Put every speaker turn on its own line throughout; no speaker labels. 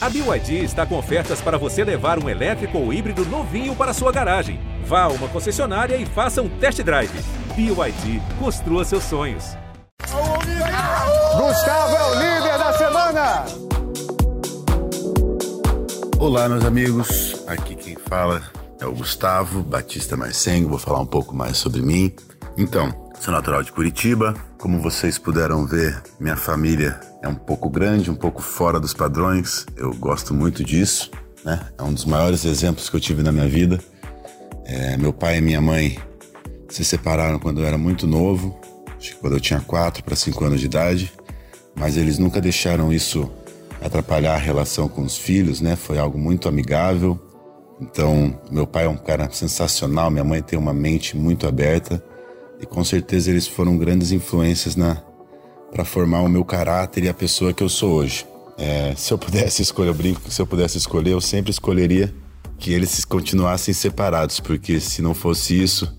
A BYD está com ofertas para você levar um elétrico ou híbrido novinho para sua garagem. Vá a uma concessionária e faça um test drive. BYD, construa seus sonhos.
Gustavo é o líder da semana!
Olá, meus amigos. Aqui quem fala é o Gustavo Batista Marcengo. Vou falar um pouco mais sobre mim. Então, sou natural de Curitiba. Como vocês puderam ver, minha família é um pouco grande, um pouco fora dos padrões. Eu gosto muito disso, né? É um dos maiores exemplos que eu tive na minha vida. É, meu pai e minha mãe se separaram quando eu era muito novo, acho que quando eu tinha 4 para 5 anos de idade, mas eles nunca deixaram isso atrapalhar a relação com os filhos, né? Foi algo muito amigável. Então, meu pai é um cara sensacional, minha mãe tem uma mente muito aberta e com certeza eles foram grandes influências na para formar o meu caráter e a pessoa que eu sou hoje. É, se eu pudesse escolher, eu brinco que se eu pudesse escolher, eu sempre escolheria que eles continuassem separados, porque se não fosse isso,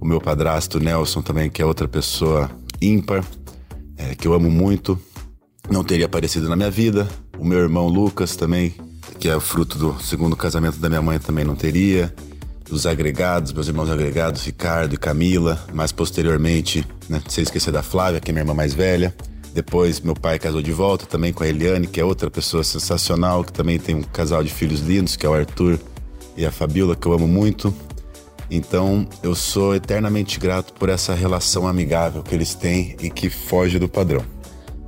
o meu padrasto Nelson também, que é outra pessoa ímpar, é, que eu amo muito, não teria aparecido na minha vida. O meu irmão Lucas também, que é fruto do segundo casamento da minha mãe, também não teria. Os agregados, meus irmãos agregados, Ricardo e Camila, mais posteriormente, né, sem esquecer da Flávia, que é minha irmã mais velha. Depois, meu pai casou de volta também com a Eliane, que é outra pessoa sensacional, que também tem um casal de filhos lindos, que é o Arthur e a Fabiola, que eu amo muito. Então, eu sou eternamente grato por essa relação amigável que eles têm e que foge do padrão.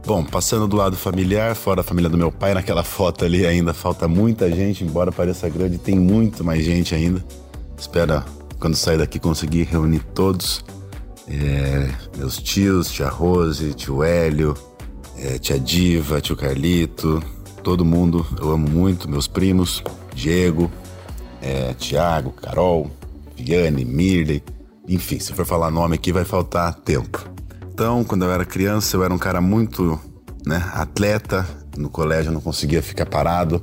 Bom, passando do lado familiar, fora a família do meu pai, naquela foto ali ainda falta muita gente, embora pareça grande, tem muito mais gente ainda. Espero, quando sair daqui, conseguir reunir todos. É, meus tios, tia Rose, tio Hélio, é, tia Diva, tio Carlito, todo mundo eu amo muito, meus primos, Diego, é, Tiago, Carol, Viane, Mirley, enfim, se for falar nome aqui vai faltar tempo. Então, quando eu era criança, eu era um cara muito né, atleta. No colégio eu não conseguia ficar parado.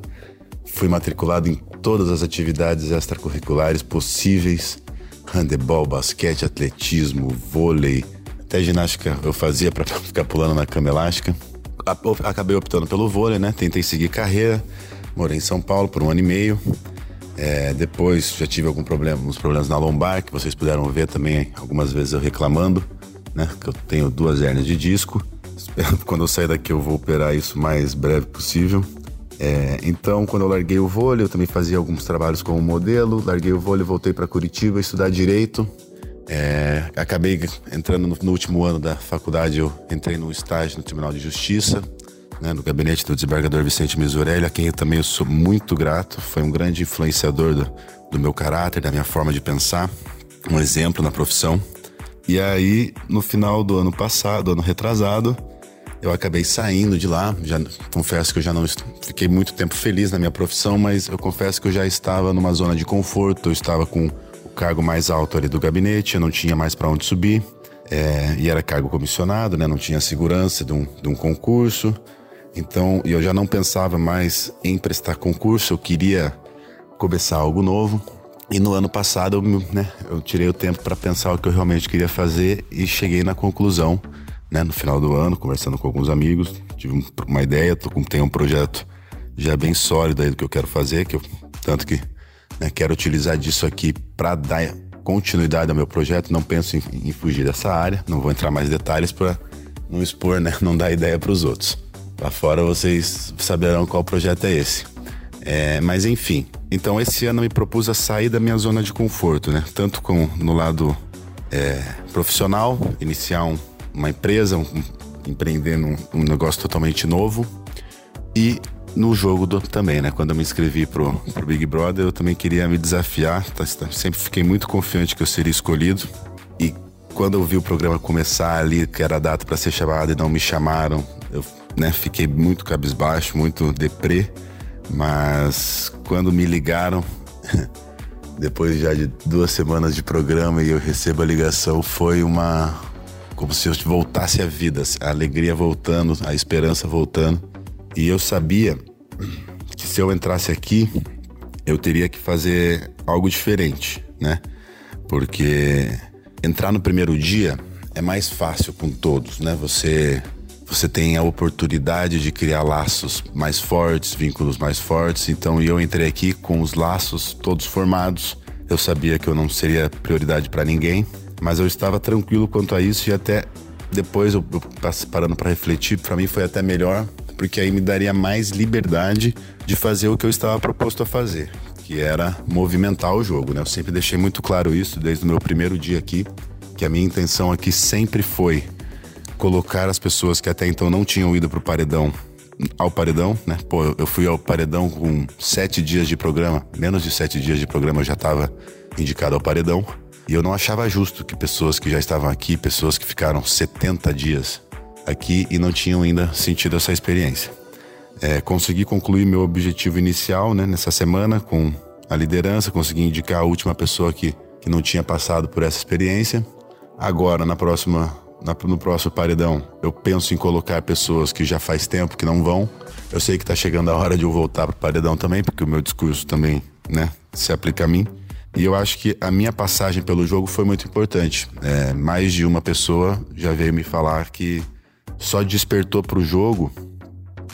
Fui matriculado em todas as atividades extracurriculares possíveis: handebol, basquete, atletismo, vôlei, até ginástica eu fazia para ficar pulando na cama elástica. Acabei optando pelo vôlei, né? Tentei seguir carreira. Morei em São Paulo por um ano e meio. É, depois já tive algum problema, uns problemas na lombar, que vocês puderam ver também algumas vezes eu reclamando né? Que eu tenho duas hernias de disco. Quando eu sair daqui eu vou operar isso o mais breve possível. É, então, quando eu larguei o vôlei, eu também fazia alguns trabalhos como modelo. Larguei o vôlei, voltei para Curitiba estudar direito. É, acabei entrando no, no, último ano da faculdade, eu entrei no estágio no Tribunal de Justiça, né, no gabinete do desembargador Vicente Misurelli, a quem eu também sou muito grato. Foi um grande influenciador do, do meu caráter, da minha forma de pensar, um exemplo na profissão. E aí, no final do ano passado, ano retrasado, eu acabei saindo de lá. Já confesso que eu já não fiquei muito tempo feliz na minha profissão, mas eu confesso que eu já estava numa zona de conforto. Eu estava com o cargo mais alto ali do gabinete, eu não tinha mais para onde subir. É, e era cargo comissionado, né? Não tinha segurança de um, de um concurso. Então, eu já não pensava mais em prestar concurso. Eu queria começar algo novo. E no ano passado eu, né, eu tirei o tempo para pensar o que eu realmente queria fazer e cheguei na conclusão, né, no final do ano, conversando com alguns amigos, tive uma ideia, tô com, tenho um projeto já bem sólido aí do que eu quero fazer, que eu, tanto que né, quero utilizar disso aqui para dar continuidade ao meu projeto, não penso em, em fugir dessa área, não vou entrar mais em detalhes para não expor, né, não dar ideia para os outros. Lá fora vocês saberão qual projeto é esse. É, mas enfim, então esse ano eu me propus a sair da minha zona de conforto, né? Tanto com no lado é, profissional, iniciar um, uma empresa, um, empreender num, um negócio totalmente novo e no jogo do, também, né? Quando eu me inscrevi pro, pro Big Brother, eu também queria me desafiar. Tá, tá, sempre fiquei muito confiante que eu seria escolhido. E quando eu vi o programa começar ali, que era a data para ser chamado e não me chamaram, eu né, fiquei muito cabisbaixo, muito deprê. Mas quando me ligaram, depois já de duas semanas de programa e eu recebo a ligação, foi uma. Como se eu voltasse à vida, a alegria voltando, a esperança voltando. E eu sabia que se eu entrasse aqui, eu teria que fazer algo diferente, né? Porque entrar no primeiro dia é mais fácil com todos, né? Você você tem a oportunidade de criar laços mais fortes, vínculos mais fortes. Então eu entrei aqui com os laços todos formados. Eu sabia que eu não seria prioridade para ninguém, mas eu estava tranquilo quanto a isso e até depois eu, eu parando para refletir, para mim foi até melhor, porque aí me daria mais liberdade de fazer o que eu estava proposto a fazer, que era movimentar o jogo, né? Eu sempre deixei muito claro isso desde o meu primeiro dia aqui, que a minha intenção aqui sempre foi colocar as pessoas que até então não tinham ido pro paredão ao paredão, né? Pô, eu fui ao paredão com sete dias de programa, menos de sete dias de programa eu já estava indicado ao paredão. E eu não achava justo que pessoas que já estavam aqui, pessoas que ficaram 70 dias aqui e não tinham ainda sentido essa experiência. É, consegui concluir meu objetivo inicial né, nessa semana com a liderança, consegui indicar a última pessoa que, que não tinha passado por essa experiência. Agora, na próxima no próximo paredão, eu penso em colocar pessoas que já faz tempo que não vão. Eu sei que tá chegando a hora de eu voltar pro paredão também, porque o meu discurso também, né, se aplica a mim. E eu acho que a minha passagem pelo jogo foi muito importante. É, mais de uma pessoa já veio me falar que só despertou pro jogo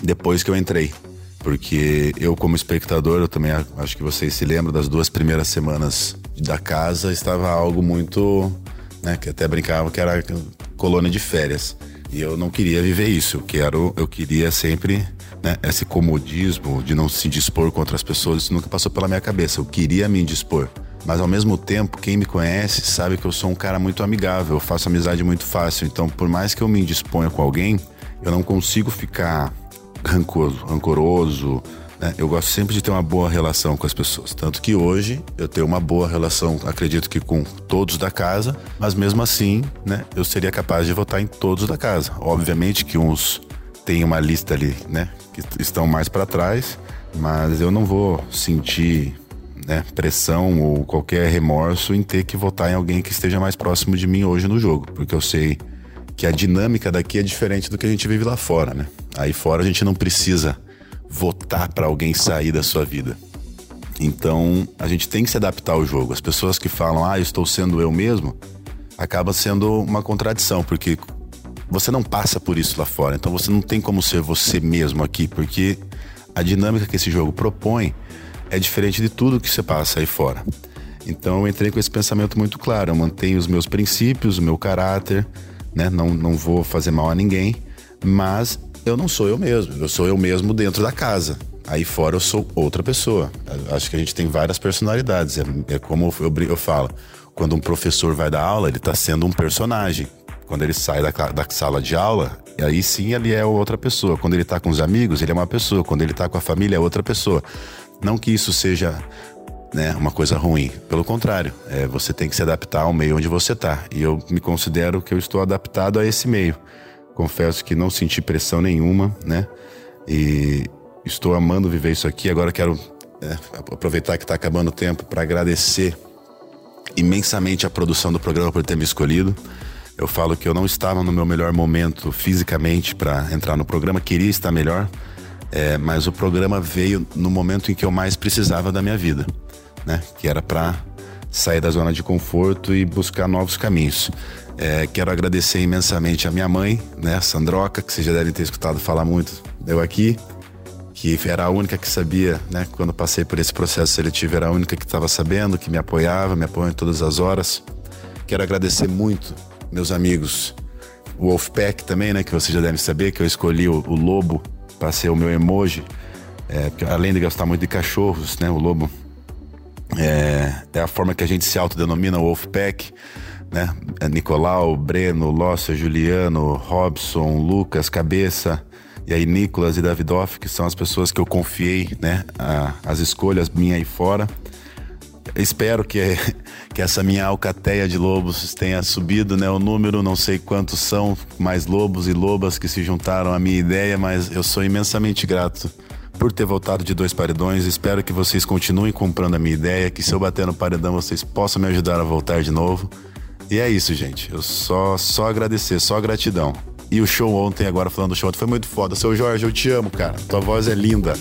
depois que eu entrei. Porque eu, como espectador, eu também acho que vocês se lembram das duas primeiras semanas da casa, estava algo muito. Né, que até brincava que era colônia de férias. E eu não queria viver isso. Eu quero, eu queria sempre, né, esse comodismo de não se dispor contra as pessoas, isso nunca passou pela minha cabeça. Eu queria me dispor. Mas ao mesmo tempo, quem me conhece sabe que eu sou um cara muito amigável, eu faço amizade muito fácil. Então, por mais que eu me indisponha com alguém, eu não consigo ficar rancoroso, rancoroso né? Eu gosto sempre de ter uma boa relação com as pessoas. Tanto que hoje eu tenho uma boa relação, acredito que com todos da casa, mas mesmo assim, né, eu seria capaz de votar em todos da casa. Obviamente que uns têm uma lista ali, né, que estão mais para trás, mas eu não vou sentir né, pressão ou qualquer remorso em ter que votar em alguém que esteja mais próximo de mim hoje no jogo, porque eu sei que a dinâmica daqui é diferente do que a gente vive lá fora, né? Aí fora a gente não precisa votar para alguém sair da sua vida. Então, a gente tem que se adaptar ao jogo. As pessoas que falam, ah, eu estou sendo eu mesmo, acaba sendo uma contradição, porque você não passa por isso lá fora. Então, você não tem como ser você mesmo aqui, porque a dinâmica que esse jogo propõe é diferente de tudo que você passa aí fora. Então, eu entrei com esse pensamento muito claro. Eu mantenho os meus princípios, o meu caráter, né? Não, não vou fazer mal a ninguém, mas eu não sou eu mesmo. Eu sou eu mesmo dentro da casa. Aí fora eu sou outra pessoa. Acho que a gente tem várias personalidades. É, é como eu, eu falo. Quando um professor vai dar aula, ele está sendo um personagem. Quando ele sai da, da sala de aula, aí sim ele é outra pessoa. Quando ele está com os amigos, ele é uma pessoa. Quando ele está com a família, é outra pessoa. Não que isso seja né, uma coisa ruim. Pelo contrário, é, você tem que se adaptar ao meio onde você está. E eu me considero que eu estou adaptado a esse meio. Confesso que não senti pressão nenhuma, né? E estou amando viver isso aqui. Agora quero é, aproveitar que está acabando o tempo para agradecer imensamente a produção do programa por ter me escolhido. Eu falo que eu não estava no meu melhor momento fisicamente para entrar no programa, queria estar melhor, é, mas o programa veio no momento em que eu mais precisava da minha vida, né? Que era para sair da zona de conforto e buscar novos caminhos. É, quero agradecer imensamente a minha mãe, né, Sandroca, que vocês já devem ter escutado falar muito eu aqui, que era a única que sabia, né, quando passei por esse processo seletivo, era a única que estava sabendo, que me apoiava, me apoia em todas as horas. Quero agradecer muito meus amigos, o Wolfpack também, né, que vocês já devem saber, que eu escolhi o, o lobo para ser o meu emoji, é, além de gostar muito de cachorros, né, o lobo é, é a forma que a gente se autodenomina, Wolfpack né? É Nicolau, Breno, Lócia, Juliano, Robson, Lucas, Cabeça, e aí Nicolas e Davidoff, que são as pessoas que eu confiei, né? A, as escolhas minha aí fora. Espero que, que essa minha alcateia de lobos tenha subido, né? O número, não sei quantos são, mais lobos e lobas que se juntaram à minha ideia, mas eu sou imensamente grato por ter voltado de dois paredões. Espero que vocês continuem comprando a minha ideia, que se eu bater no paredão vocês possam me ajudar a voltar de novo. E é isso, gente. Eu só, só agradecer, só gratidão. E o show ontem, agora falando do show ontem, foi muito foda. Seu Jorge, eu te amo, cara. Tua voz é linda.